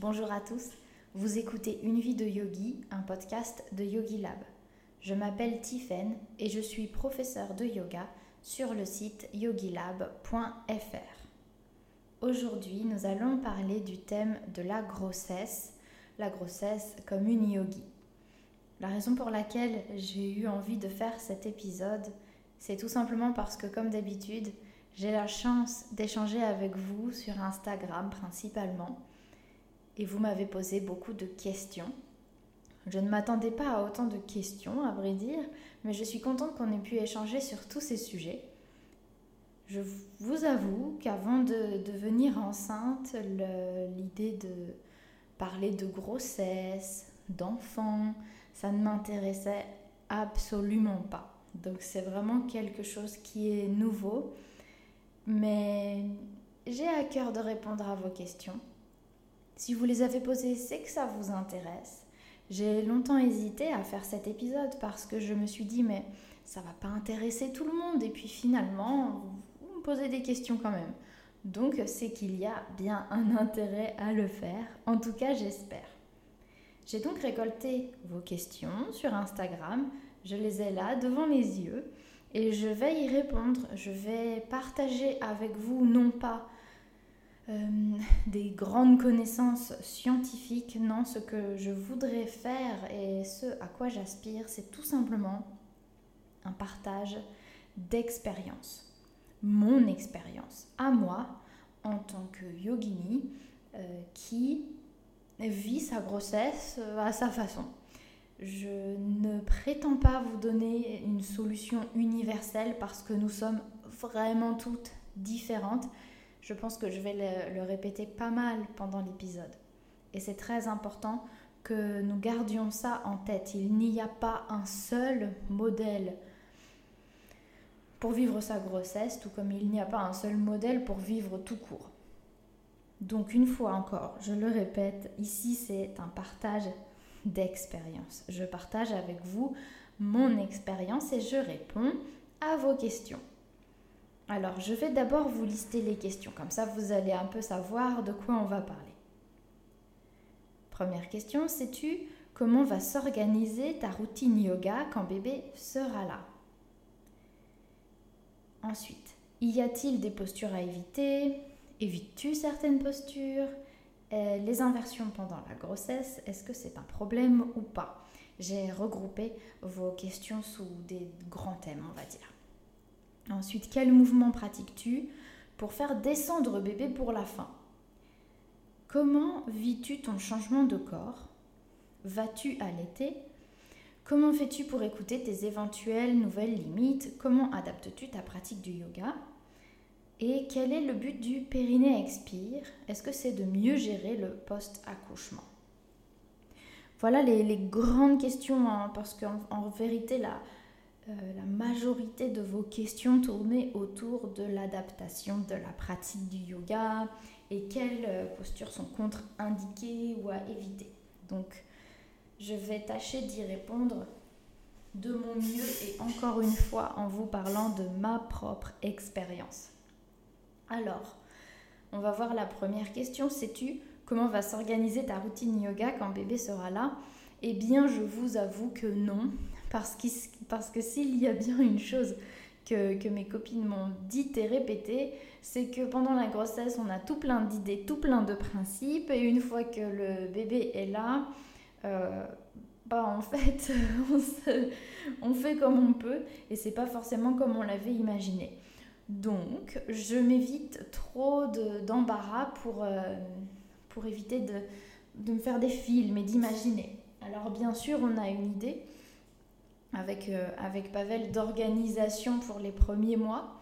Bonjour à tous, vous écoutez Une vie de yogi, un podcast de Yogi Lab. Je m'appelle Tiffen et je suis professeur de yoga sur le site yogilab.fr. Aujourd'hui, nous allons parler du thème de la grossesse, la grossesse comme une yogi. La raison pour laquelle j'ai eu envie de faire cet épisode, c'est tout simplement parce que comme d'habitude, j'ai la chance d'échanger avec vous sur Instagram principalement et vous m'avez posé beaucoup de questions. Je ne m'attendais pas à autant de questions, à vrai dire, mais je suis contente qu'on ait pu échanger sur tous ces sujets. Je vous avoue qu'avant de devenir enceinte, l'idée de parler de grossesse, d'enfants, ça ne m'intéressait absolument pas. Donc c'est vraiment quelque chose qui est nouveau. Mais j'ai à cœur de répondre à vos questions. Si vous les avez posées, c'est que ça vous intéresse. J'ai longtemps hésité à faire cet épisode parce que je me suis dit mais ça va pas intéresser tout le monde et puis finalement vous me posez des questions quand même. Donc c'est qu'il y a bien un intérêt à le faire. En tout cas, j'espère. J'ai donc récolté vos questions sur Instagram. Je les ai là devant les yeux et je vais y répondre. Je vais partager avec vous non pas euh, des grandes connaissances scientifiques. Non, ce que je voudrais faire et ce à quoi j'aspire, c'est tout simplement un partage d'expérience. Mon expérience à moi en tant que yogini euh, qui vit sa grossesse euh, à sa façon. Je ne prétends pas vous donner une solution universelle parce que nous sommes vraiment toutes différentes je pense que je vais le, répéter pas mal pendant l'épisode. Et c'est très important que nous gardions ça en tête. Il n'y a pas un seul modèle pour vivre sa grossesse, tout comme il n'y a pas un seul modèle pour vivre tout court. Donc une fois encore, je le répète, ici c'est un partage d'expérience. Je partage avec vous mon expérience et je réponds à vos questions. Alors, je vais d'abord vous lister les questions, comme ça vous allez un peu savoir de quoi on va parler. Première question, sais-tu comment va s'organiser ta routine yoga quand bébé sera là? Ensuite, y a-t-il des postures à éviter? Évites-tu certaines postures? Euh, Les inversions pendant la grossesse, est-ce que c'est un problème ou pas? J'ai regroupé vos questions sous des grands thèmes, on va dire. Ensuite, quel mouvement pratiques-tu pour faire descendre bébé pour la fin? Comment vis-tu ton changement de corps? Vas-tu allaiter? Comment fais-tu pour écouter tes éventuelles nouvelles limites? Comment adaptes-tu ta pratique du yoga? Et quel est le but du périnée expire? Est-ce que c'est de mieux gérer le post-accouchement? Voilà les, grandes questions, hein, parce qu'en vérité, la, la majorité de vos questions tournaient autour de l'adaptation de la pratique du yoga et quelles euh, postures sont contre-indiquées ou à éviter. Donc, je vais tâcher d'y répondre de mon mieux et encore une fois en vous parlant de ma propre expérience. Alors, on va voir la première question. Sais-tu comment va s'organiser ta routine yoga quand bébé sera là? Eh bien, je vous avoue que non. Parce, que s'il y a bien une chose que, mes copines m'ont dit et répété, c'est que pendant la grossesse, on a tout plein d'idées, tout plein de principes, et une fois que le bébé est là, euh, bah en fait, on, fait comme on peut, et c'est pas forcément comme on l'avait imaginé. Donc, je m'évite trop d'embarras pour, euh, pour éviter de, de me faire des films et d'imaginer. Alors, bien sûr, on a une idée, avec, euh, avec Pavel d'organisation pour les premiers mois.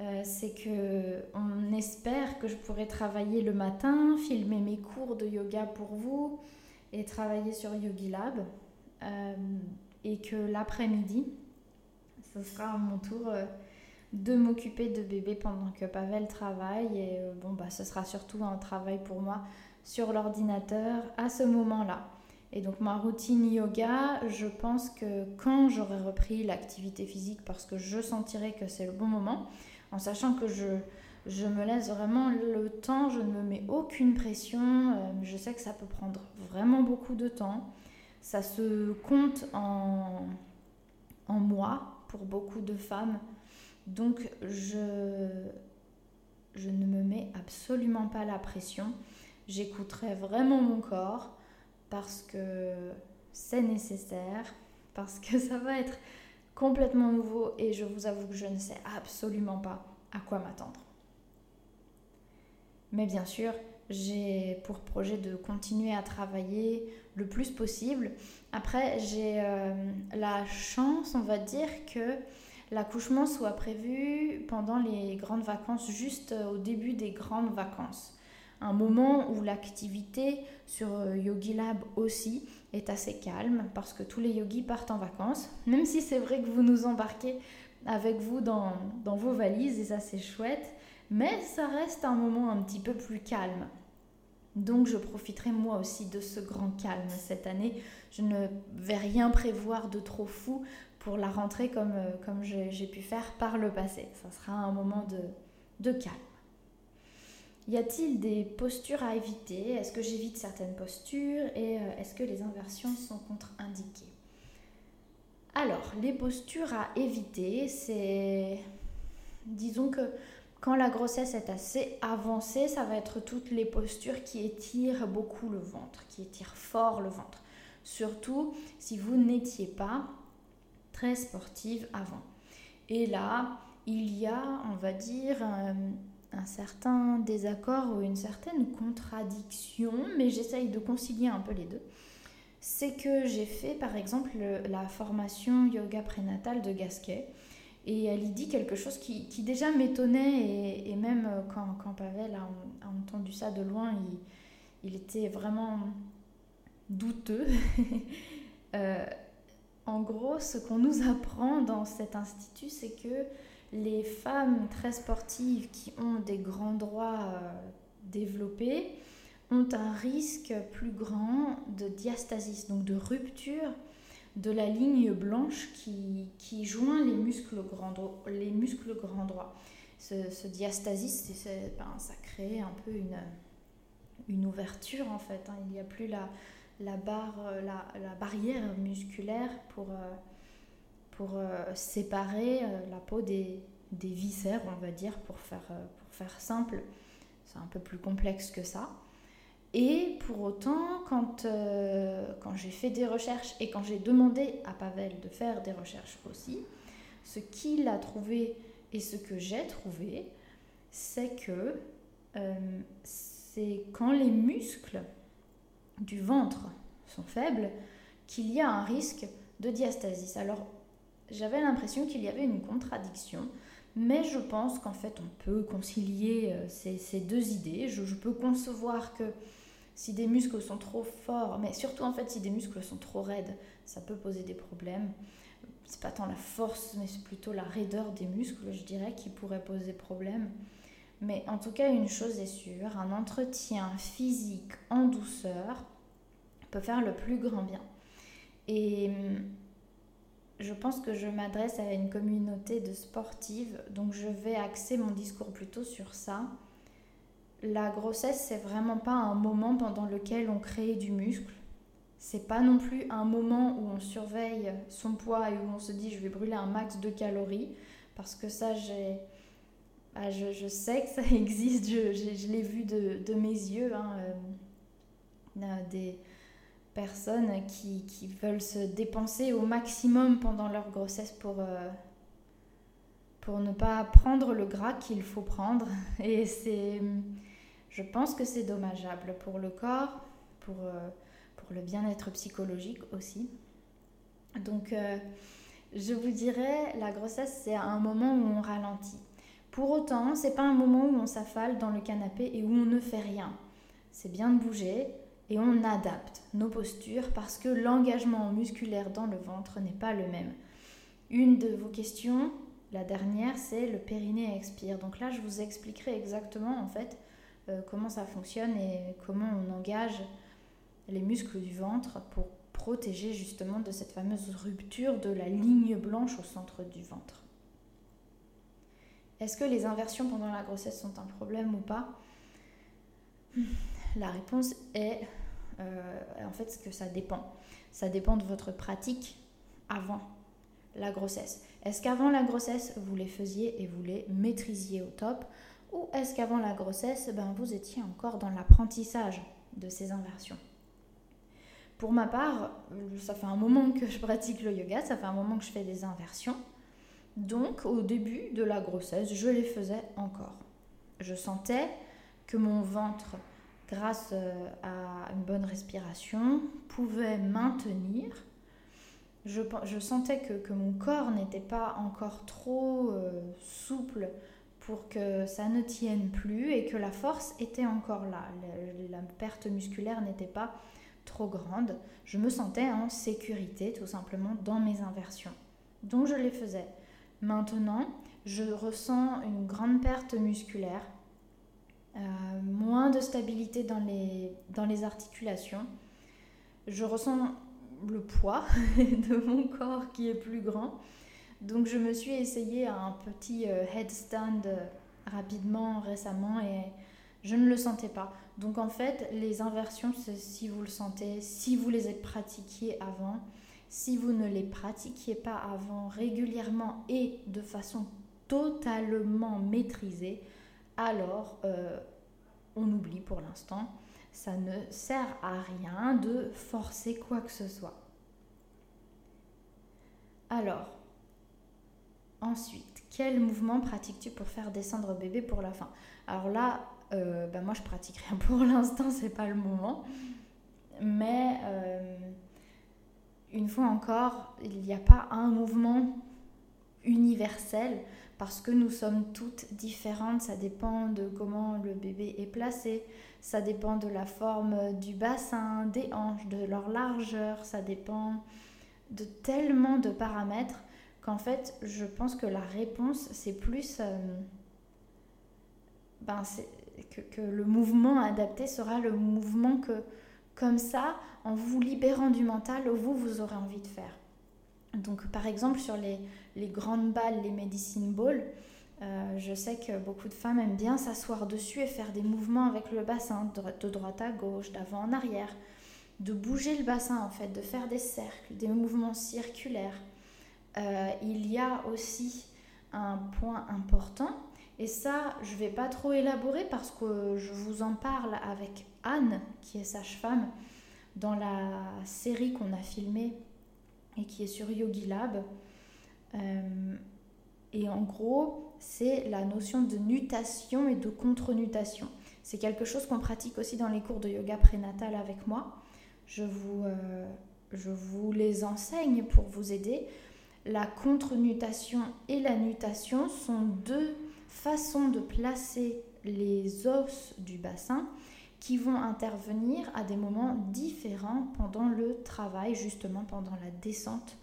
Euh, c'est que on espère que je pourrai travailler le matin, filmer mes cours de yoga pour vous et travailler sur Yogilab. Euh, et que l'après-midi, ce sera à mon tour de m'occuper de bébé pendant que Pavel travaille. Et bon, bah, ce sera surtout un travail pour moi sur l'ordinateur à ce moment-là. Et donc ma routine yoga, je pense que quand j'aurai repris l'activité physique, parce que je sentirai que c'est le bon moment, en sachant que je, Je me laisse vraiment le temps, je ne me mets aucune pression. Euh, je sais que ça peut prendre vraiment beaucoup de temps. Ça se compte en, en mois pour beaucoup de femmes. Donc je, je ne me mets absolument pas la pression. J'écouterai vraiment mon corps parce que c'est nécessaire, parce que ça va être complètement nouveau et je vous avoue que je ne sais absolument pas à quoi m'attendre. Mais bien sûr, j'ai pour projet de continuer à travailler le plus possible. Après, j'ai euh, la chance, on va dire, que l'accouchement soit prévu pendant les grandes vacances, juste au début des grandes vacances. Un moment où l'activité sur euh, Yogi Lab aussi est assez calme parce que tous les yogis partent en vacances. Même si c'est vrai que vous nous embarquez avec vous dans, vos valises et ça c'est chouette, mais ça reste un moment un petit peu plus calme. Donc je profiterai moi aussi de ce grand calme cette année. Je ne vais rien prévoir de trop fou pour la rentrée comme, euh, comme j'ai pu faire par le passé. Ça sera un moment de calme. Y a-t-il des postures à éviter? Est-ce que j'évite certaines postures? Et euh, est-ce que les inversions sont contre-indiquées? Alors, les postures à éviter, c'est... Disons que quand la grossesse est assez avancée, ça va être toutes les postures qui étirent beaucoup le ventre, qui étirent fort le ventre. Surtout si vous n'étiez pas très sportive avant. Et là, il y a, on va dire, un, certain désaccord ou une certaine contradiction, mais j'essaye de concilier un peu les deux. C'est que j'ai fait par exemple la formation yoga prénatal de Gasquet et elle y dit quelque chose qui, déjà m'étonnait et, même quand, quand Pavel a, entendu ça de loin, il, il était vraiment douteux. euh, en gros, ce qu'on nous apprend dans cet institut, c'est que les femmes très sportives qui ont des grands droits euh, développés ont un risque plus grand de diastasis, donc de rupture de la ligne blanche qui, joint les muscles grands, les muscles grands droits. Ce, diastasis, ben, ça crée un peu une, une ouverture en fait. Hein. Il n'y a plus la, la, barre, la, barrière musculaire pour, euh, pour euh, séparer la peau des, des, viscères, on va dire, pour faire, pour faire simple. C'est un peu plus complexe que ça. Et pour autant, quand, quand j'ai fait des recherches et quand j'ai demandé à Pavel de faire des recherches aussi, ce qu'il a trouvé et ce que j'ai trouvé, c'est que c'est quand les muscles du ventre sont faibles, qu'il y a un risque de diastasis. Alors, j'avais l'impression qu'il y avait une contradiction, mais je pense qu'en fait, on peut concilier euh, ces, deux idées. Je, peux concevoir que si des muscles sont trop forts, mais surtout en fait, si des muscles sont trop raides, ça peut poser des problèmes. C'est pas tant la force, mais c'est plutôt la raideur des muscles, je dirais, qui pourrait poser problème. Mais en tout cas, une chose est sûre, un entretien physique en douceur peut faire le plus grand bien. Et hum, je pense que je m'adresse à une communauté de sportives, donc je vais axer mon discours plutôt sur ça. La grossesse, c'est vraiment pas un moment pendant lequel on crée du muscle. C'est pas non plus un moment où on surveille son poids et où on se dit je vais brûler un max de calories, parce que ça, j'ai ah, je, sais que ça existe, je, l'ai vu de, de, mes yeux, hein, euh, des personnes qui, veulent se dépenser au maximum pendant leur grossesse pour, euh, pour ne pas prendre le gras qu'il faut prendre. Et c'est, je pense que c'est dommageable pour le corps, pour, euh, pour le bien-être psychologique aussi. Donc, je vous dirais, la grossesse, c'est un moment où on ralentit. Pour autant, c'est pas un moment où on s'affale dans le canapé et où on ne fait rien. C'est bien de bouger et on adapte nos postures parce que l'engagement musculaire dans le ventre n'est pas le même. Une de vos questions, la dernière, c'est le périnée expire. Donc là, je vous expliquerai exactement en fait euh, comment ça fonctionne et comment on engage les muscles du ventre pour protéger justement de cette fameuse rupture de la ligne blanche au centre du ventre. Est-ce que les inversions pendant la grossesse sont un problème ou pas? La réponse est euh, en fait que ça dépend. Ça dépend de votre pratique avant la grossesse. Est-ce qu'avant la grossesse, vous les faisiez et vous les maîtrisiez au top? Ou est-ce qu'avant la grossesse, ben, vous étiez encore dans l'apprentissage de ces inversions? Pour ma part, ça fait un moment que je pratique le yoga, ça fait un moment que je fais des inversions. Donc au début de la grossesse, je les faisais encore. Je sentais que mon ventre, grâce euh, à une bonne respiration, pouvait maintenir je, sentais que, mon corps n'était pas encore trop euh, souple pour que ça ne tienne plus et que la force était encore là. La, perte musculaire n'était pas trop grande. Je me sentais en sécurité tout simplement dans mes inversions. Donc je les faisais. Maintenant, je ressens une grande perte musculaire, moins de stabilité dans les, dans les articulations. Je ressens le poids de mon corps qui est plus grand. Donc je me suis essayé à un petit euh, headstand euh, rapidement récemment et je ne le sentais pas. Donc en fait, les inversions, si vous le sentez, si vous les pratiquiez avant, si vous ne les pratiquiez pas avant régulièrement et de façon totalement maîtrisée, alors euh, on oublie pour l'instant ça ne sert à rien de forcer quoi que ce soit. Alors, ensuite, quel mouvement pratiques-tu pour faire descendre bébé pour la fin? Alors là, euh, ben moi je pratique rien pour l'instant, c'est pas le moment. Mais euh, une fois encore, il n'y a pas un mouvement universel parce que nous sommes toutes différentes. Ça dépend de comment le bébé est placé, ça dépend de la forme du bassin, des hanches, de leur largeur, ça dépend de tellement de paramètres qu'en fait, je pense que la réponse, c'est plus euh, ben, que, que, le mouvement adapté sera le mouvement que, comme ça, en vous libérant du mental, vous, vous aurez envie de faire. Donc, par exemple, sur les, les grandes balles, les medicine balls, euh, je sais que beaucoup de femmes aiment bien s'asseoir dessus et faire des mouvements avec le bassin, de droite à gauche, d'avant en arrière, de bouger le bassin en fait, de faire des cercles, des mouvements circulaires. Euh, il y a aussi un point important, et ça je ne vais pas trop élaborer parce que je vous en parle avec Anne, qui est sage-femme, dans la série qu'on a filmée et qui est sur Yogi Lab. Euh, et en gros, c'est la notion de nutation et de contre-nutation. C'est quelque chose qu'on pratique aussi dans les cours de yoga prénatal avec moi. Je vous, euh, je vous les enseigne pour vous aider. La contre-nutation et la nutation sont deux façons de placer les os du bassin qui vont intervenir à des moments différents pendant le travail, justement pendant la descente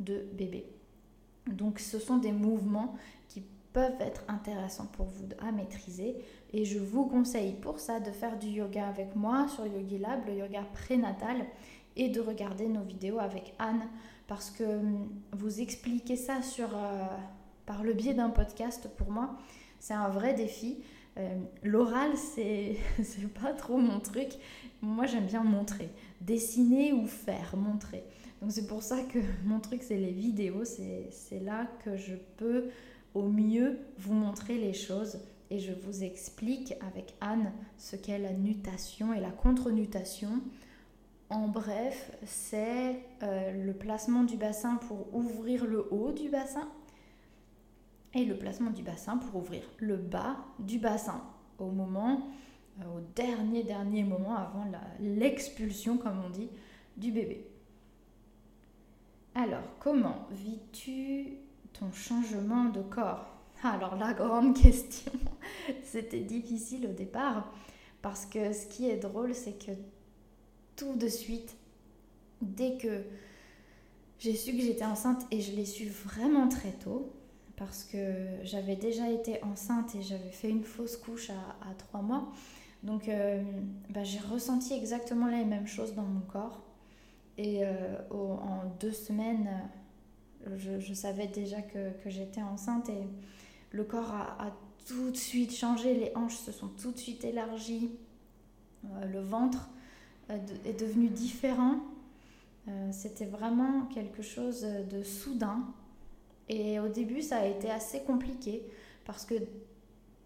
de bébé. Donc ce sont des mouvements qui peuvent être intéressants pour vous à maîtriser et je vous conseille pour ça de faire du yoga avec moi sur Yogi Lab, le yoga prénatal et de regarder nos vidéos avec Anne parce que hum, vous expliquer ça sur, euh, par le biais d'un podcast pour moi c'est un vrai défi. Euh, l'oral c'est pas trop mon truc. Moi j'aime bien montrer, dessiner ou faire, montrer. Donc c'est pour ça que mon truc, c'est les vidéos. C'est là que je peux au mieux vous montrer les choses et je vous explique avec Anne ce qu'est la nutation et la contre-nutation. En bref, c'est euh, le placement du bassin pour ouvrir le haut du bassin et le placement du bassin pour ouvrir le bas du bassin au moment, euh, au dernier dernier moment avant l'expulsion, comme on dit, du bébé. Alors, comment vis-tu ton changement de corps? Alors, la grande question, c'était difficile au départ, parce que ce qui est drôle, c'est que tout de suite, dès que j'ai su que j'étais enceinte, et je l'ai su vraiment très tôt, parce que j'avais déjà été enceinte et j'avais fait une fausse couche à, trois mois, donc euh, bah, j'ai ressenti exactement les mêmes choses dans mon corps. Et euh, en deux semaines, je, savais déjà que, j'étais enceinte et le corps a, tout de suite changé, les hanches se sont tout de suite élargies, euh, le ventre est devenu différent. C'était vraiment quelque chose de soudain. Et au début, ça a été assez compliqué parce que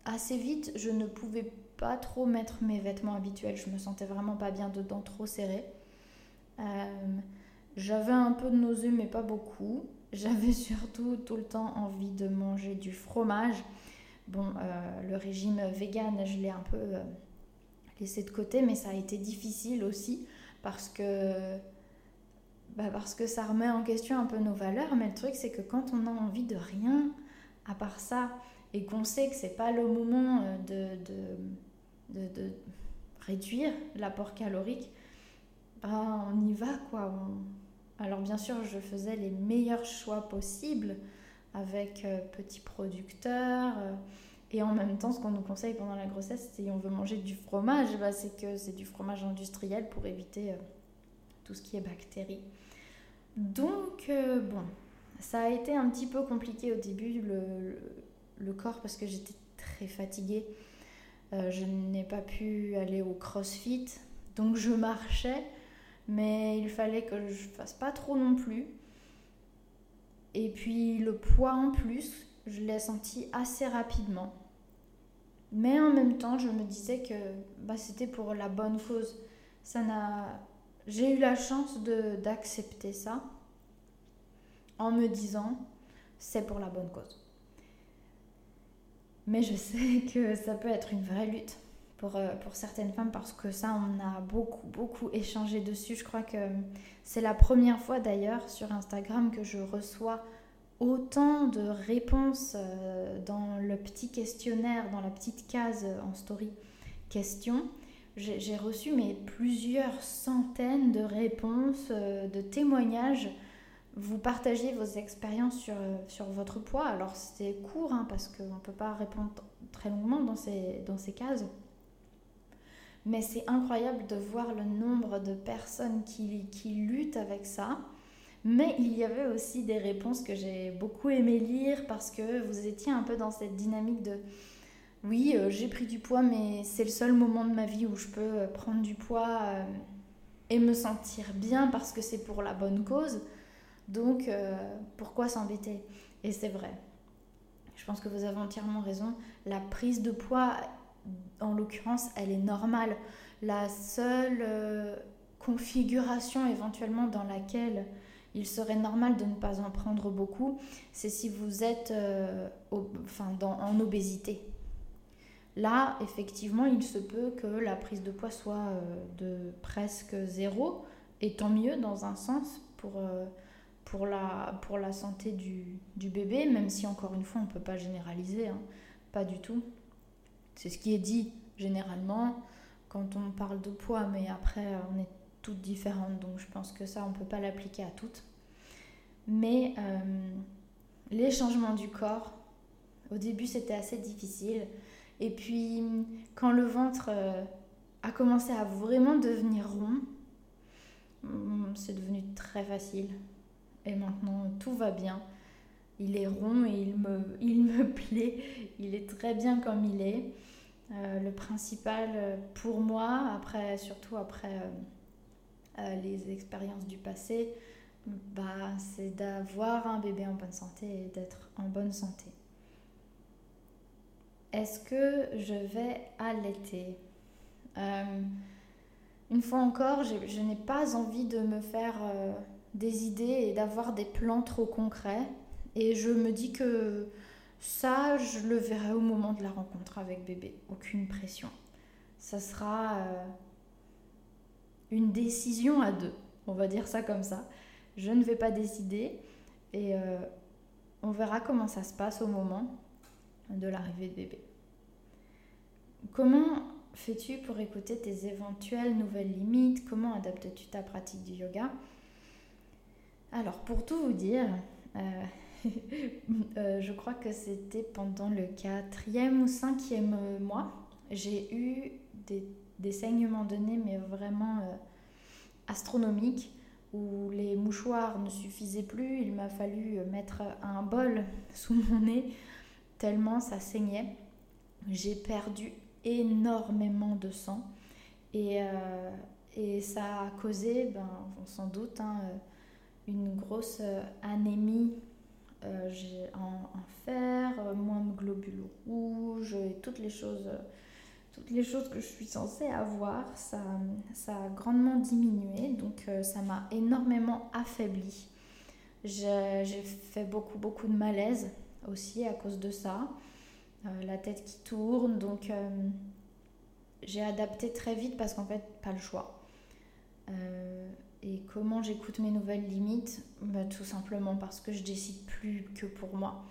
assez vite, je ne pouvais pas trop mettre mes vêtements habituels. Je me sentais vraiment pas bien dedans, trop serré. Euh, j'avais un peu de nausée, mais pas beaucoup. J'avais surtout tout le temps envie de manger du fromage. Bon, euh, le régime vegan, je l'ai un peu euh, laissé de côté, mais ça a été difficile aussi parce que, bah parce que ça remet en question un peu nos valeurs. Mais le truc, c'est que quand on a envie de rien à part ça et qu'on sait que c'est pas le moment de, de, de, réduire l'apport calorique, bah, on y va quoi. Alors bien sûr, je faisais les meilleurs choix possibles avec euh, petits producteurs. Euh, et en même temps, ce qu'on nous conseille pendant la grossesse, si on veut manger du fromage, bah, c'est que c'est du fromage industriel pour éviter euh, tout ce qui est bactéries. Donc, bon, ça a été un petit peu compliqué au début, le corps, parce que j'étais très fatiguée. je n'ai pas pu aller au crossfit, donc je marchais mais il fallait que je fasse pas trop non plus. Et puis le poids en plus, je l'ai senti assez rapidement. Mais en même temps, je me disais que bah, c'était pour la bonne cause. Ça n'a... J'ai eu la chance de, d'accepter ça en me disant c'est pour la bonne cause. Mais je sais que ça peut être une vraie lutte. Euh, pour, certaines femmes parce que ça, on a beaucoup, beaucoup échangé dessus. Je crois que c'est la première fois d'ailleurs sur Instagram que je reçois autant de réponses euh, dans le petit questionnaire, dans la petite case en story question. J'ai reçu mais plusieurs centaines de réponses, euh, de témoignages. Vous partagez vos expériences sur, sur votre poids. Alors c'était court hein, parce qu'on ne peut pas répondre très longuement dans ces, dans ces cases. Mais c'est incroyable de voir le nombre de personnes qui, qui luttent avec ça. Mais il y avait aussi des réponses que j'ai beaucoup aimé lire parce que vous étiez un peu dans cette dynamique de oui, euh, j'ai pris du poids, mais c'est le seul moment de ma vie où je peux euh, prendre du poids euh, et me sentir bien parce que c'est pour la bonne cause. Donc, pourquoi s'embêter? Et c'est vrai. Je pense que vous avez entièrement raison. La prise de poids en l'occurrence, elle est normale. La seule euh, configuration éventuellement dans laquelle il serait normal de ne pas en prendre beaucoup, c'est si vous êtes euh, en obésité. Là, effectivement, il se peut que la prise de poids soit euh, de presque zéro, et tant mieux dans un sens pour, la, santé du, du, bébé, même si encore une fois, on ne peut pas généraliser, hein. pas du tout. C'est ce qui est dit généralement quand on parle de poids, mais après on est toutes différentes, donc je pense que ça on ne peut pas l'appliquer à toutes. Mais euh, les changements du corps, au début c'était assez difficile, et puis quand le ventre euh, a commencé à vraiment devenir rond, hum, c'est devenu très facile. Et maintenant tout va bien. Il est rond et il me, il me plaît. Il est très bien comme il est. Euh, le principal euh, pour moi, après, surtout après euh, les expériences du passé, bah, c'est d'avoir un bébé en bonne santé et d'être en bonne santé. Est-ce que je vais allaiter? Une fois encore, je n'ai pas envie de me faire des idées et d'avoir des plans trop concrets. Et je me dis que ça, je le verrai au moment de la rencontre avec bébé. Aucune pression. Ça sera euh, une décision à deux. On va dire ça comme ça. Je ne vais pas décider et euh, on verra comment ça se passe au moment de l'arrivée de bébé. Comment fais-tu pour écouter tes éventuelles nouvelles limites? Comment adaptes-tu ta pratique du yoga? Alors, pour tout vous dire, euh, Euh, je crois que c'était pendant le quatrième ou cinquième mois. J'ai eu des, saignements de nez, mais vraiment euh, astronomiques, où les mouchoirs ne suffisaient plus. Il m'a fallu mettre un bol sous mon nez tellement ça saignait. J'ai perdu énormément de sang et, euh, et ça a causé, ben, s'en doute, hein, une grosse anémie en, en, fer, moins de globules rouges et toutes les choses toutes les choses que je suis censée avoir, ça, ça a grandement diminué, donc euh, ça m'a énormément affaibli. J'ai fait beaucoup, beaucoup de malaise aussi à cause de ça. Euh, la tête qui tourne, donc euh, j'ai adapté très vite parce qu'en fait, pas le choix. Et comment j'écoute mes nouvelles limites bah, Tout simplement parce que je décide plus que pour moi.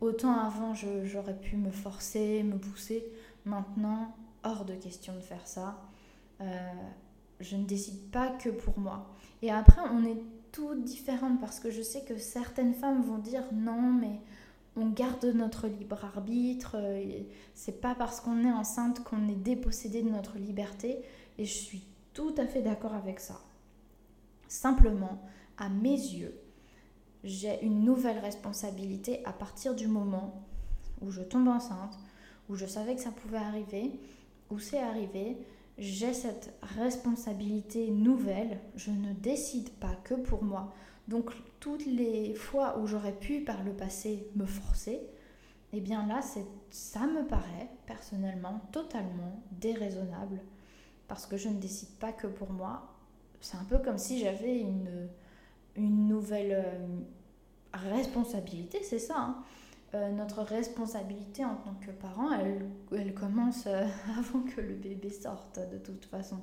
Autant avant, j'aurais pu me forcer, me pousser. Maintenant, hors de question de faire ça. Euh, je ne décide pas que pour moi. Et après, on est toutes différentes parce que je sais que certaines femmes vont dire non, mais on garde notre libre arbitre. C'est pas parce qu'on est enceinte qu'on est dépossédé de notre liberté. Et je suis tout à fait d'accord avec ça. Simplement, à mes yeux, j'ai une nouvelle responsabilité à partir du moment où je tombe enceinte, où je savais que ça pouvait arriver, où c'est arrivé, j'ai cette responsabilité nouvelle, je ne décide pas que pour moi. Donc toutes les fois où j'aurais pu par le passé me forcer, eh bien là, ça me paraît personnellement totalement déraisonnable parce que je ne décide pas que pour moi. C'est un peu comme si j'avais une, une nouvelle euh, responsabilité, c'est ça. Hein. Euh, notre responsabilité en tant que parent, elle, elle commence euh, avant que le bébé sorte de toute façon.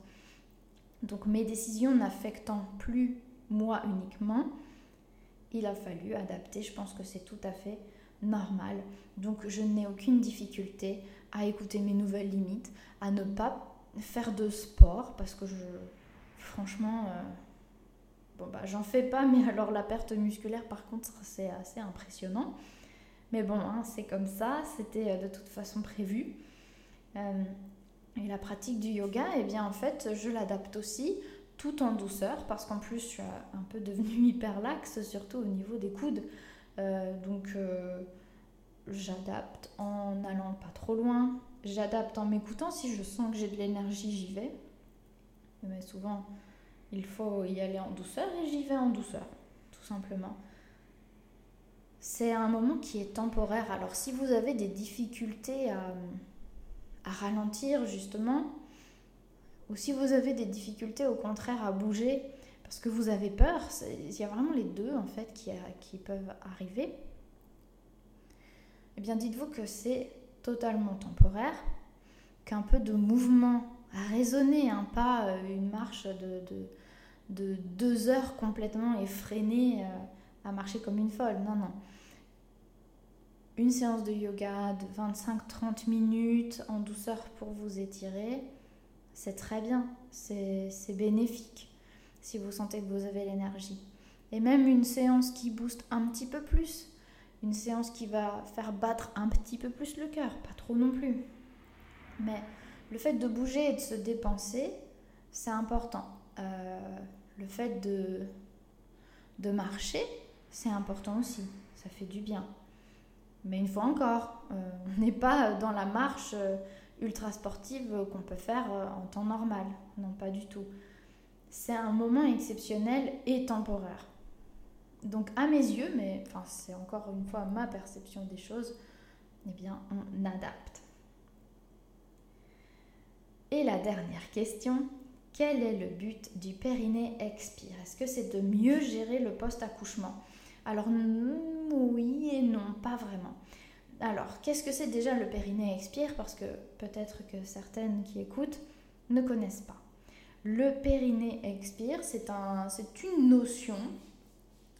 Donc mes décisions n'affectant plus moi uniquement, il a fallu adapter. Je pense que c'est tout à fait normal. Donc je n'ai aucune difficulté à écouter mes nouvelles limites, à ne pas faire de sport parce que je, franchement, euh, bon bah j'en fais pas, mais alors la perte musculaire par contre c'est assez impressionnant. Mais bon, hein, c'est comme ça, c'était euh, de toute façon prévu. Euh, et la pratique du yoga, eh bien en fait, je l'adapte aussi tout en douceur parce qu'en plus, je suis un peu devenue hyper laxe, surtout au niveau des coudes. Donc, j'adapte en allant pas trop loin. J'adapte en m'écoutant. Si je sens que j'ai de l'énergie, j'y vais. Mais souvent, il faut y aller en douceur et j'y vais en douceur, tout simplement c'est un moment qui est temporaire. Alors si vous avez des difficultés à, ralentir justement, ou si vous avez des difficultés au contraire à bouger parce que vous avez peur, il y a vraiment les deux en fait qui, qui peuvent arriver. Eh bien dites-vous que c'est totalement temporaire, qu'un peu de mouvement à raisonner, hein, pas euh, une marche de, de, deux heures complètement effrénée. Euh, à marcher comme une folle. Non, non. Une séance de yoga de 25-30 minutes en douceur pour vous étirer, c'est très bien, c'est bénéfique si vous sentez que vous avez l'énergie. Et même une séance qui booste un petit peu plus, une séance qui va faire battre un petit peu plus le cœur, pas trop non plus. Mais le fait de bouger et de se dépenser, c'est important. Euh, le fait de, marcher, c'est important aussi, ça fait du bien. Mais une fois encore, euh, on n'est pas dans la marche euh, ultra sportive qu'on peut faire en temps normal. Non, pas du tout. C'est un moment exceptionnel et temporaire. Donc à mes yeux, mais c'est encore une fois ma perception des choses, eh bien on adapte. Et la dernière question, quel est le but du périnée expire? Est-ce que c'est de mieux gérer le post-accouchement? Alors oui et non, pas vraiment. Alors, qu'est-ce que c'est déjà le périnée expire? Parce que peut-être que certaines qui écoutent ne connaissent pas. Le périnée expire, c'est un, une notion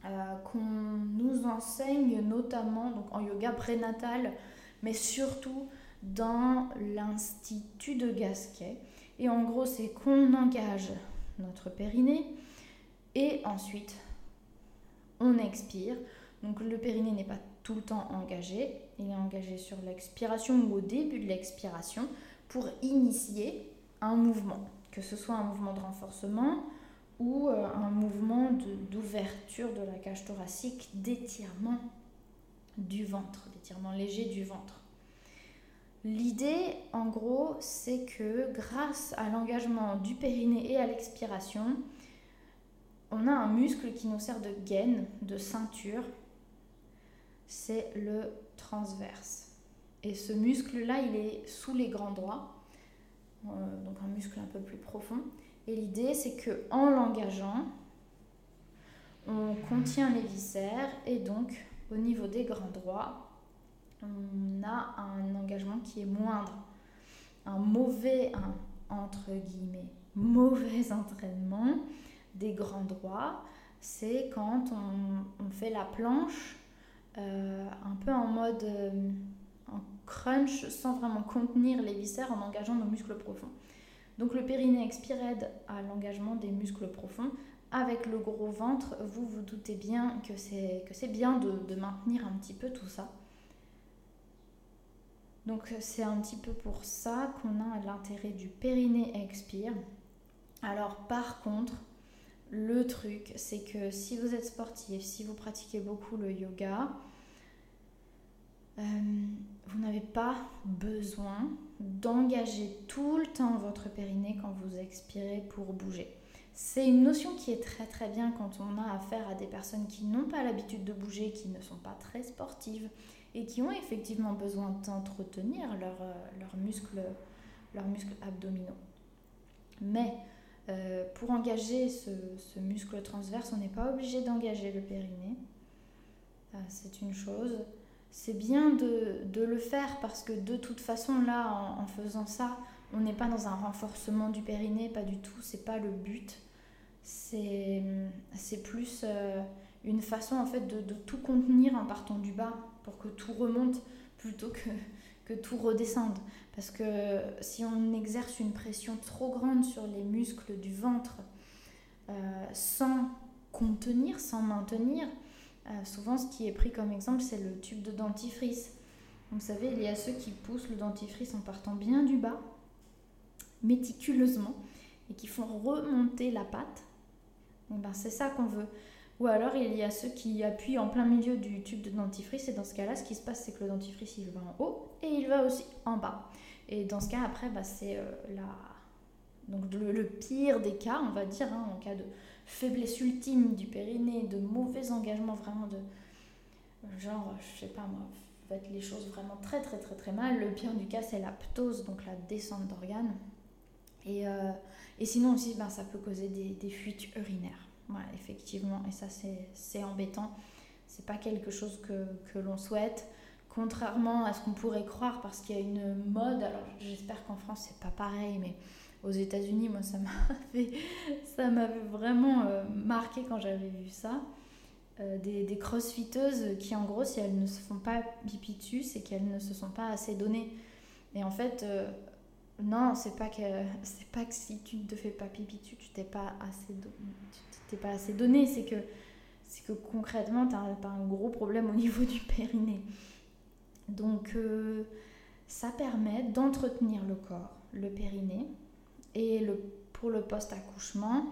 euh, qu'on nous enseigne notamment en yoga prénatal, mais surtout dans l'Institut de Gasquet. Et en gros, c'est qu'on engage notre périnée et ensuite on expire. Donc le périnée n'est pas tout le temps engagé, il est engagé sur l'expiration ou au début de l'expiration pour initier un mouvement, que ce soit un mouvement de renforcement ou euh, un mouvement d'ouverture de, la cage thoracique, d'étirement du ventre, d'étirements légers du ventre. L'idée, en gros, c'est que grâce à l'engagement du périnée et à l'expiration, on a un muscle qui nous sert de gaine, de ceinture. C'est le transverse. Et ce muscle-là, il est sous les grands droits, euh, donc un muscle un peu plus profond. Et l'idée, c'est que en l'engageant, on contient les viscères et donc au niveau des grands droits, on a un engagement qui est moindre. Un mauvais, mauvais entraînement des grands droits, c'est quand on, fait la planche euh, un peu en mode euh, crunch sans vraiment contenir les viscères en engageant nos muscles profonds. Donc le périnée expire aide à l'engagement des muscles profonds. Avec le gros ventre, vous vous doutez bien que c'est bien de maintenir un petit peu tout ça. Donc c'est un petit peu pour ça qu'on a l'intérêt du périnée expire. Alors par contre, le truc, c'est que si vous êtes sportif, si vous pratiquez beaucoup le yoga, euh, vous n'avez pas besoin d'engager tout le temps votre périnée quand vous expirez pour bouger. C'est une notion qui est très très bien quand on a affaire à des personnes qui n'ont pas l'habitude de bouger, qui ne sont pas très sportives et qui ont effectivement besoin d'entretenir leurs leur euh, muscles abdominaux. Mais euh, pour engager ce, ce, muscle transverse, on n'est pas obligé d'engager le périnée. Euh, c'est une chose. C'est bien de, de, le faire parce que de toute façon, là, en, faisant ça, on n'est pas dans un renforcement du périnée, pas du tout, c'est pas le but. C'est plus une façon en fait de, tout contenir en partant du bas pour que tout remonte plutôt que, que tout redescende. Parce que si on exerce une pression trop grande sur les muscles du ventre euh, sans contenir, sans maintenir, euh, souvent ce qui est pris comme exemple, c'est le tube de dentifrice. vous savez, il y a ceux qui poussent le dentifrice en partant bien du bas, méticuleusement, et qui font remonter la pâte. ben, c'est ça qu'on veut. Ou alors il y a ceux qui appuient en plein milieu du tube de dentifrice et dans ce cas-là, ce qui se passe, c'est que le dentifrice il va en haut et il va aussi en bas. Et dans ce cas, après, bah, c'est euh, la... Donc le, pire des cas, on va dire, hein, en cas de faiblesse ultime du périnée, de mauvais engagement vraiment de... Genre, je sais pas moi, faites les choses vraiment très très très très mal. Le pire du cas, c'est la ptose, donc la descente d'organes. Et, euh, et, sinon aussi, ben, ça peut causer des, des fuites urinaires effectivement, et ça c'est embêtant. C'est pas quelque chose que, que l'on souhaite, contrairement à ce qu'on pourrait croire, parce qu'il y a une mode. Alors j'espère qu'en France c'est pas pareil, mais aux États-Unis, moi ça m'avait ça vraiment euh, marqué quand j'avais vu ça. Euh, des, des crossfiteuses qui en gros si elles ne se font pas pipi dessus c'est qu'elles ne se sont pas assez données et en fait euh, non c'est pas que c'est pas que si tu ne te fais pas pipi dessus tu t'es pas assez donné c'est que, concrètement, tu as, un gros problème au niveau du périnée. Donc, euh, ça permet d'entretenir le corps, le périnée. Et pour le post-accouchement,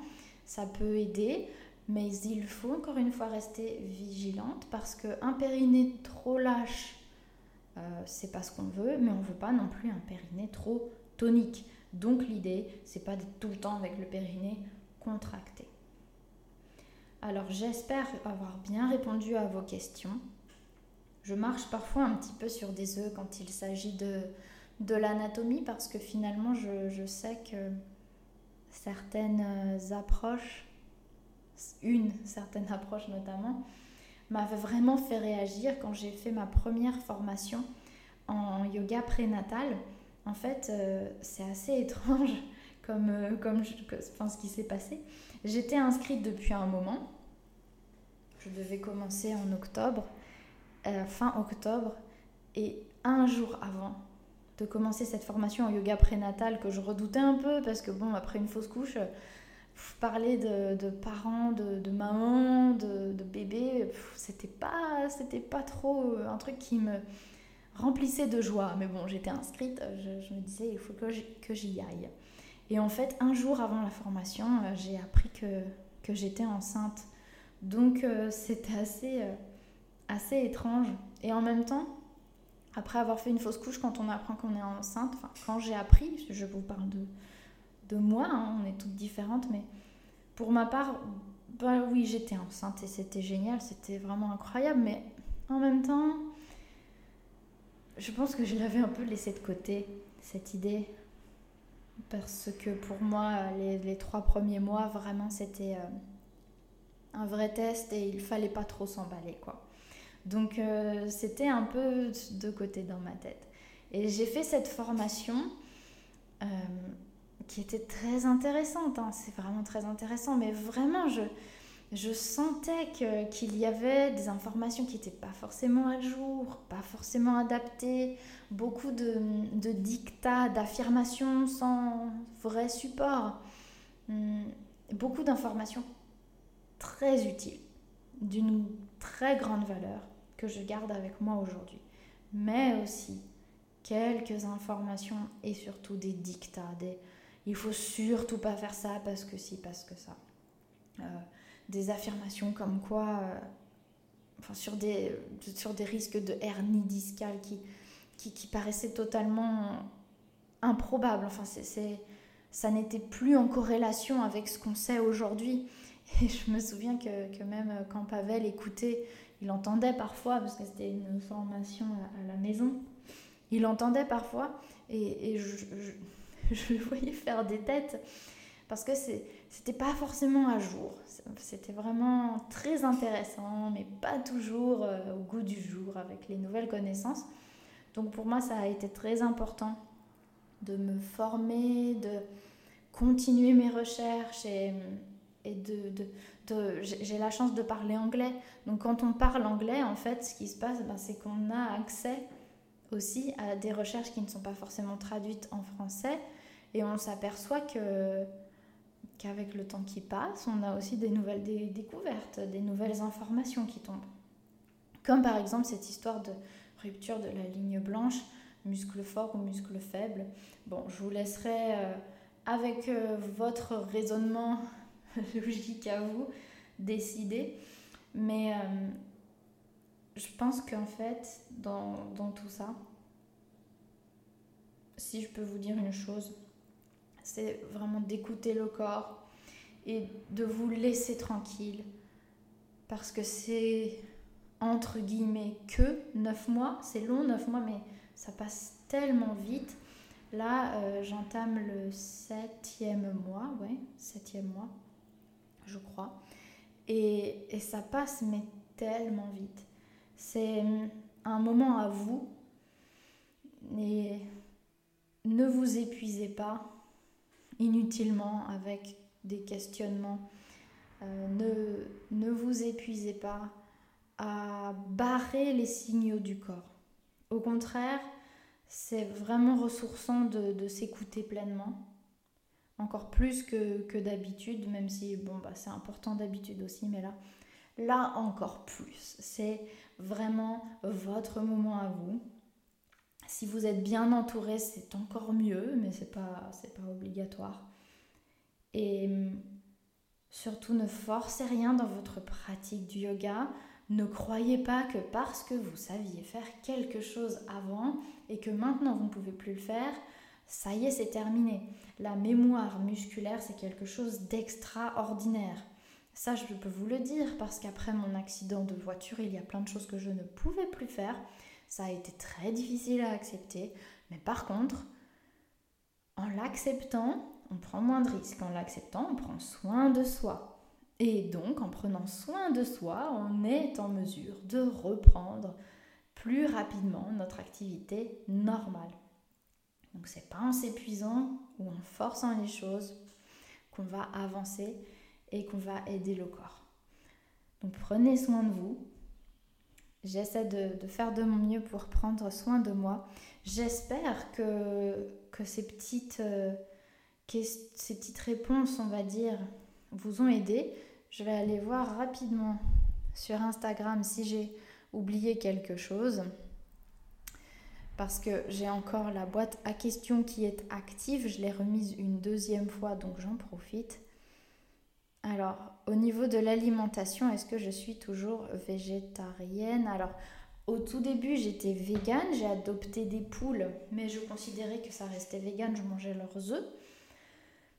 ça peut aider, mais il faut encore une fois rester vigilante parce qu'un périnée trop lâche, euh, c'est pas ce qu'on veut, mais on veut pas non plus un périnée trop tonique. Donc l'idée, c'est pas d'être tout le temps avec le périnée contracté. Alors j'espère avoir bien répondu à vos questions. Je marche parfois un petit peu sur des œufs quand il s'agit de, l'anatomie parce que finalement je, je, sais que certaines approches, une certaine approche notamment, m'avait vraiment fait réagir quand j'ai fait ma première formation en yoga prénatal. En fait, euh, c'est assez étrange comme, euh, comme je, pense ce qui s'est passé. J'étais inscrite depuis un moment. Je devais commencer en octobre, euh, fin octobre, et un jour avant de commencer cette formation en yoga prénatal que je redoutais un peu parce que bon, après une fausse couche, parler de, parents, de, de, maman, de, de bébé, c'était pas, c'était pas trop un truc qui me remplissait de joie. Mais bon, j'étais inscrite, je, me disais, il faut que j'y aille. Et en fait, un jour avant la formation, euh, j'ai appris que, j'étais enceinte. Donc euh, c'était assez, euh, assez étrange. et en même temps, après avoir fait une fausse couche, quand on apprend qu'on est enceinte, quand j'ai appris, je vous parle de, de moi, hein, on est toutes différentes, mais pour ma part, bah oui, j'étais enceinte et c'était génial, c'était vraiment incroyable, mais en même temps, je pense que je l'avais un peu laissé de côté, cette idée. Parce que pour moi, les, trois premiers mois, vraiment, c'était euh, un vrai test et il fallait pas trop s'emballer, quoi. Donc, euh, c'était un peu de côté dans ma tête. Et j'ai fait cette formation euh, qui était très intéressante. Hein. C'est vraiment très intéressant, mais vraiment, je, je sentais qu'il y avait des informations qui n'étaient pas forcément à jour, pas forcément adaptées, beaucoup de, de dictats, d'affirmations sans vrai support, hum, beaucoup d'informations très utiles, d'une très grande valeur que je garde avec moi aujourd'hui, mais aussi quelques informations et surtout des dictats, des il faut surtout pas faire ça parce que si, parce que ça. Euh, des affirmations comme quoi, euh, enfin, sur, des, sur des risques de hernie discale qui, qui, qui paraissaient totalement improbables. Enfin, c'est, ça n'était plus en corrélation avec ce qu'on sait aujourd'hui. Et je me souviens que, que, même quand Pavel écoutait, il entendait parfois, parce que c'était une formation à, la maison, il entendait parfois et, je, je, le voyais faire des têtes parce que c'était pas forcément à jour. C'était vraiment très intéressant, mais pas toujours euh, au goût du jour avec les nouvelles connaissances. Donc pour moi, ça a été très important de me former, de continuer mes recherches et, de j'ai la chance de parler anglais. Donc quand on parle anglais, en fait, ce qui se passe, ben, c'est qu'on a accès aussi à des recherches qui ne sont pas forcément traduites en français et on s'aperçoit que qu'avec le temps qui passe, on a aussi des nouvelles découvertes, des nouvelles informations qui tombent. Comme par exemple cette histoire de rupture de la ligne blanche, muscle fort ou muscle faible. Bon, je vous laisserai euh, avec euh, votre raisonnement logique à vous décider. Mais euh, je pense qu'en fait, dans, dans tout ça, si je peux vous dire une chose, c'est vraiment d'écouter le corps et de vous laisser tranquille. Parce que c'est entre guillemets que 9 mois, c'est long 9 mois, mais ça passe tellement vite. Là, euh, j'entame le septième mois, ouais, septième mois, je crois. Et, et ça passe, mais tellement vite. C'est un moment à vous. Et ne vous épuisez pas inutilement avec des questionnements. Euh, ne, ne vous épuisez pas à barrer les signaux du corps. Au contraire, c'est vraiment ressourçant de, de s'écouter pleinement, encore plus que, que d'habitude, même si bon, bah, c'est important d'habitude aussi, mais là, là encore plus. C'est vraiment votre moment à vous. Si vous êtes bien entouré, c'est encore mieux, mais c'est pas, pas obligatoire. Et hum, surtout, ne forcez rien dans votre pratique du yoga. Ne croyez pas que parce que vous saviez faire quelque chose avant et que maintenant vous ne pouvez plus le faire, ça y est, c'est terminé. La mémoire musculaire, c'est quelque chose d'extraordinaire. Ça, je peux vous le dire parce qu'après mon accident de voiture, il y a plein de choses que je ne pouvais plus faire. Ça a été très difficile à accepter. Mais par contre, en l'acceptant, on prend moins de risques. En l'acceptant, on prend soin de soi. Et donc, en prenant soin de soi, on est en mesure de reprendre plus rapidement notre activité normale. Donc, c'est pas en s'épuisant ou en forçant les choses qu'on va avancer et qu'on va aider le corps. Donc, prenez soin de vous, J'essaie de, faire de mon mieux pour prendre soin de moi. J'espère que, que ces, petites, euh, ces petites réponses, on va dire, vous ont aidé. Je vais aller voir rapidement sur Instagram si j'ai oublié quelque chose. Parce que j'ai encore la boîte à questions qui est active. Je l'ai remise une deuxième fois, donc j'en profite. Alors, au niveau de l'alimentation, est-ce que je suis toujours végétarienne? Alors, Au tout début, j'étais végane, j'ai adopté des poules, mais je considérais que ça restait végane, je mangeais leurs œufs.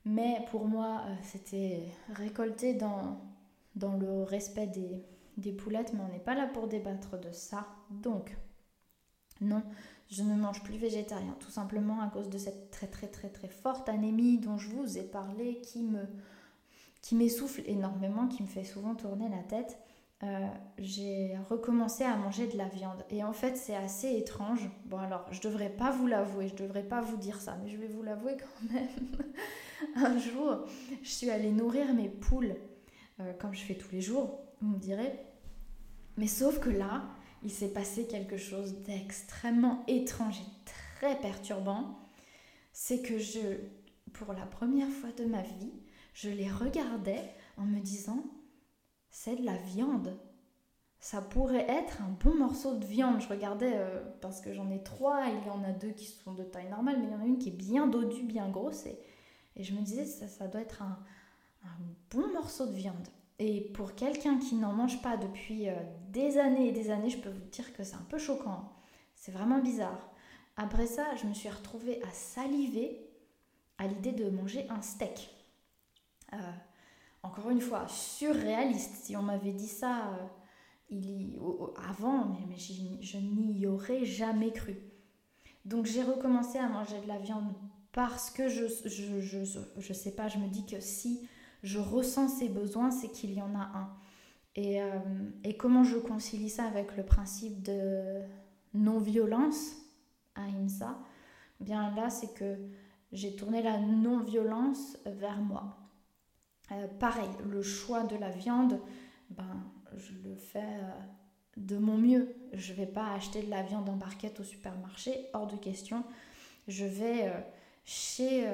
Mais pour moi, euh, c'était récolté dans, le respect des, des poulettes, mais on n'est pas là pour débattre de ça. Donc, non, je ne mange plus végétarien, tout simplement à cause de cette très très très très forte anémie dont je vous ai parlé, qui me qui m'essouffle énormément, qui me fait souvent tourner la tête. Euh, j'ai recommencé à manger de la viande. Et en fait, c'est assez étrange. Bon, alors, je devrais pas vous l'avouer, je devrais pas vous dire ça, mais je vais vous l'avouer quand même. Un jour, je suis allée nourrir mes poules, euh, comme je fais tous les jours, vous me direz. Mais sauf que là, il s'est passé quelque chose d'extrêmement étrange et très perturbant. C'est que je, pour la première fois de ma vie, je les regardais en me disant c'est de la viande. Ça pourrait être un bon morceau de viande. Je regardais euh, parce que j'en ai trois, il y en a deux qui sont de taille normale, mais il y en a une qui est bien dodue, bien grosse. Et, je me disais, ça, doit être un, bon morceau de viande. Et pour quelqu'un qui n'en mange pas depuis euh, des années et des années, je peux vous dire que c'est un peu choquant. C'est vraiment bizarre. Après ça, je me suis retrouvée à saliver à l'idée de manger un steak. Euh, encore une fois, surréaliste. Si on m'avait dit ça euh, il avant, mais, je n'y aurais jamais cru. Donc j'ai recommencé à manger de la viande parce que je, je, je, je, sais pas, je me dis que si je ressens ces besoins, c'est qu'il y en a un. Et, euh, et, comment je concilie ça avec le principe de non-violence, IMSA Bien là, c'est que j'ai tourné la non-violence vers moi. Euh, pareil, le choix de la viande, ben, je le fais euh, de mon mieux. Je ne vais pas acheter de la viande en barquette au supermarché, hors de question. Je vais euh, chez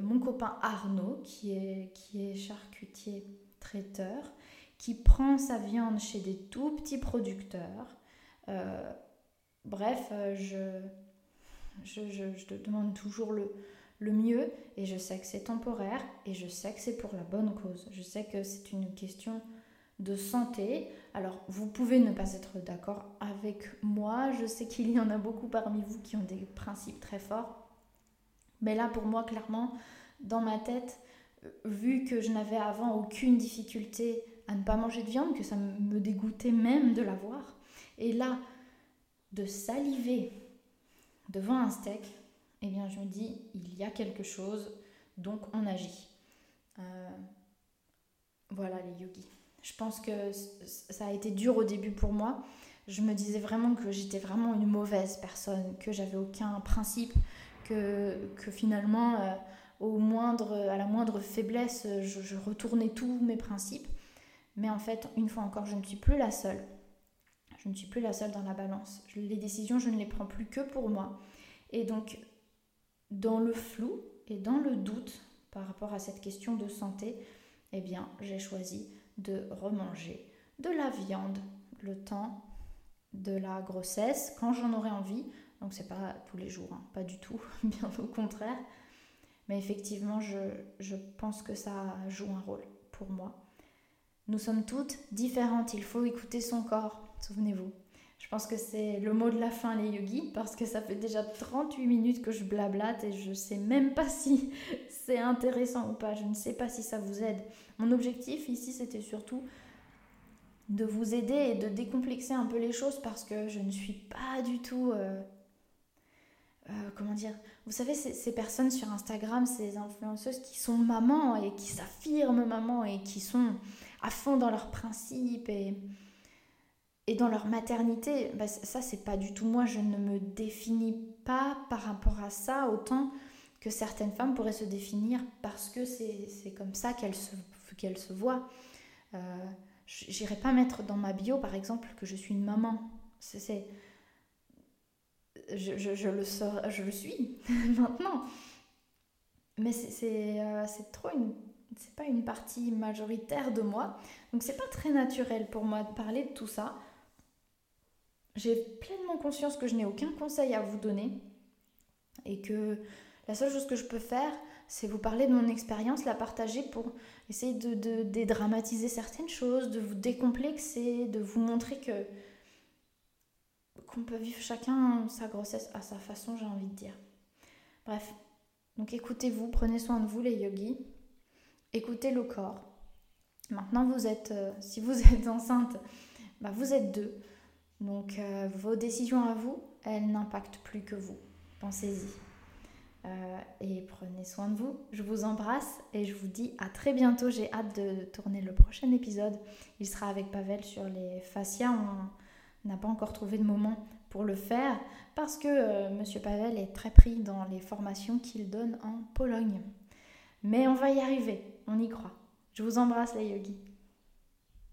mon copain Arnaud, qui est, qui est charcutier traiteur, qui prend sa viande chez des tout petits producteurs. bref, je, je, je, je, te demande toujours le, le mieux et je sais que c'est temporaire et je sais que c'est pour la bonne cause. Je sais que c'est une question de santé. Alors, vous pouvez ne pas être d'accord avec moi. Je sais qu'il y en a beaucoup parmi vous qui ont des principes très forts. Mais là, pour moi, clairement, dans ma tête, vu que je n'avais avant aucune difficulté à ne pas manger de viande, que ça me dégoûtait même de la voir, et là, de saliver devant un steak, eh bien je me dis, il y a quelque chose, donc on agit. Euh, voilà les yogis. Je pense que ça a été dur au début pour moi. Je me disais vraiment que j'étais vraiment une mauvaise personne, que j'avais aucun principe, que, finalement, euh, à la moindre faiblesse, je, je retournais tous mes principes. Mais en fait, une fois encore, je ne suis plus la seule. Je ne suis plus la seule dans la balance. Les décisions, je ne les prends plus que pour moi. Et donc, dans le flou et dans le doute par rapport à cette question de santé, eh bien, j'ai choisi de remanger de la viande le temps de la grossesse quand j'en aurai envie. Donc c'est pas tous les jours, hein, pas du tout, bien au contraire. Mais effectivement, je, je pense que ça joue un rôle pour moi. Nous sommes toutes différentes, il faut écouter son corps, souvenez-vous. Je pense que c'est le mot de la fin, les yogis, parce que ça fait déjà 38 minutes que je blablate et je sais même pas si c'est intéressant ou pas. Je ne sais pas si ça vous aide. Mon objectif ici, c'était surtout de vous aider et de décomplexer un peu les choses parce que je ne suis pas du tout. Euh, euh, comment dire Vous savez, ces, personnes sur Instagram, ces influenceuses qui sont maman et qui s'affirment maman et qui sont à fond dans leurs principes et et dans leur maternité, bah, ça c'est pas du tout moi, je ne me définis pas par rapport à ça autant que certaines femmes pourraient se définir parce que c'est comme ça qu'elles se, qu'elles se voient. Euh, J'irai pas mettre dans ma bio par exemple que je suis une maman. Je, je, le je le suis maintenant. Mais c'est euh, trop une c'est pas une partie majoritaire de moi. Donc c'est pas très naturel pour moi de parler de tout ça. J'ai pleinement conscience que je n'ai aucun conseil à vous donner et que la seule chose que je peux faire, c'est vous parler de mon expérience, la partager pour essayer de, dédramatiser certaines choses, de vous décomplexer, de vous montrer que qu'on peut vivre chacun sa grossesse à sa façon, j'ai envie de dire. Bref, donc écoutez-vous, prenez soin de vous les yogis, écoutez le corps. Maintenant, vous êtes, euh, si vous êtes enceinte, bah, vous êtes deux. Donc euh, vos décisions à vous, elles n'impactent plus que vous. Pensez-y. Euh, et prenez soin de vous. Je vous embrasse et je vous dis à très bientôt. J'ai hâte de tourner le prochain épisode. Il sera avec Pavel sur les fascias. On n'a pas encore trouvé de moment pour le faire parce que euh, Monsieur Pavel est très pris dans les formations qu'il donne en Pologne. Mais on va y arriver, on y croit. Je vous embrasse les yogis.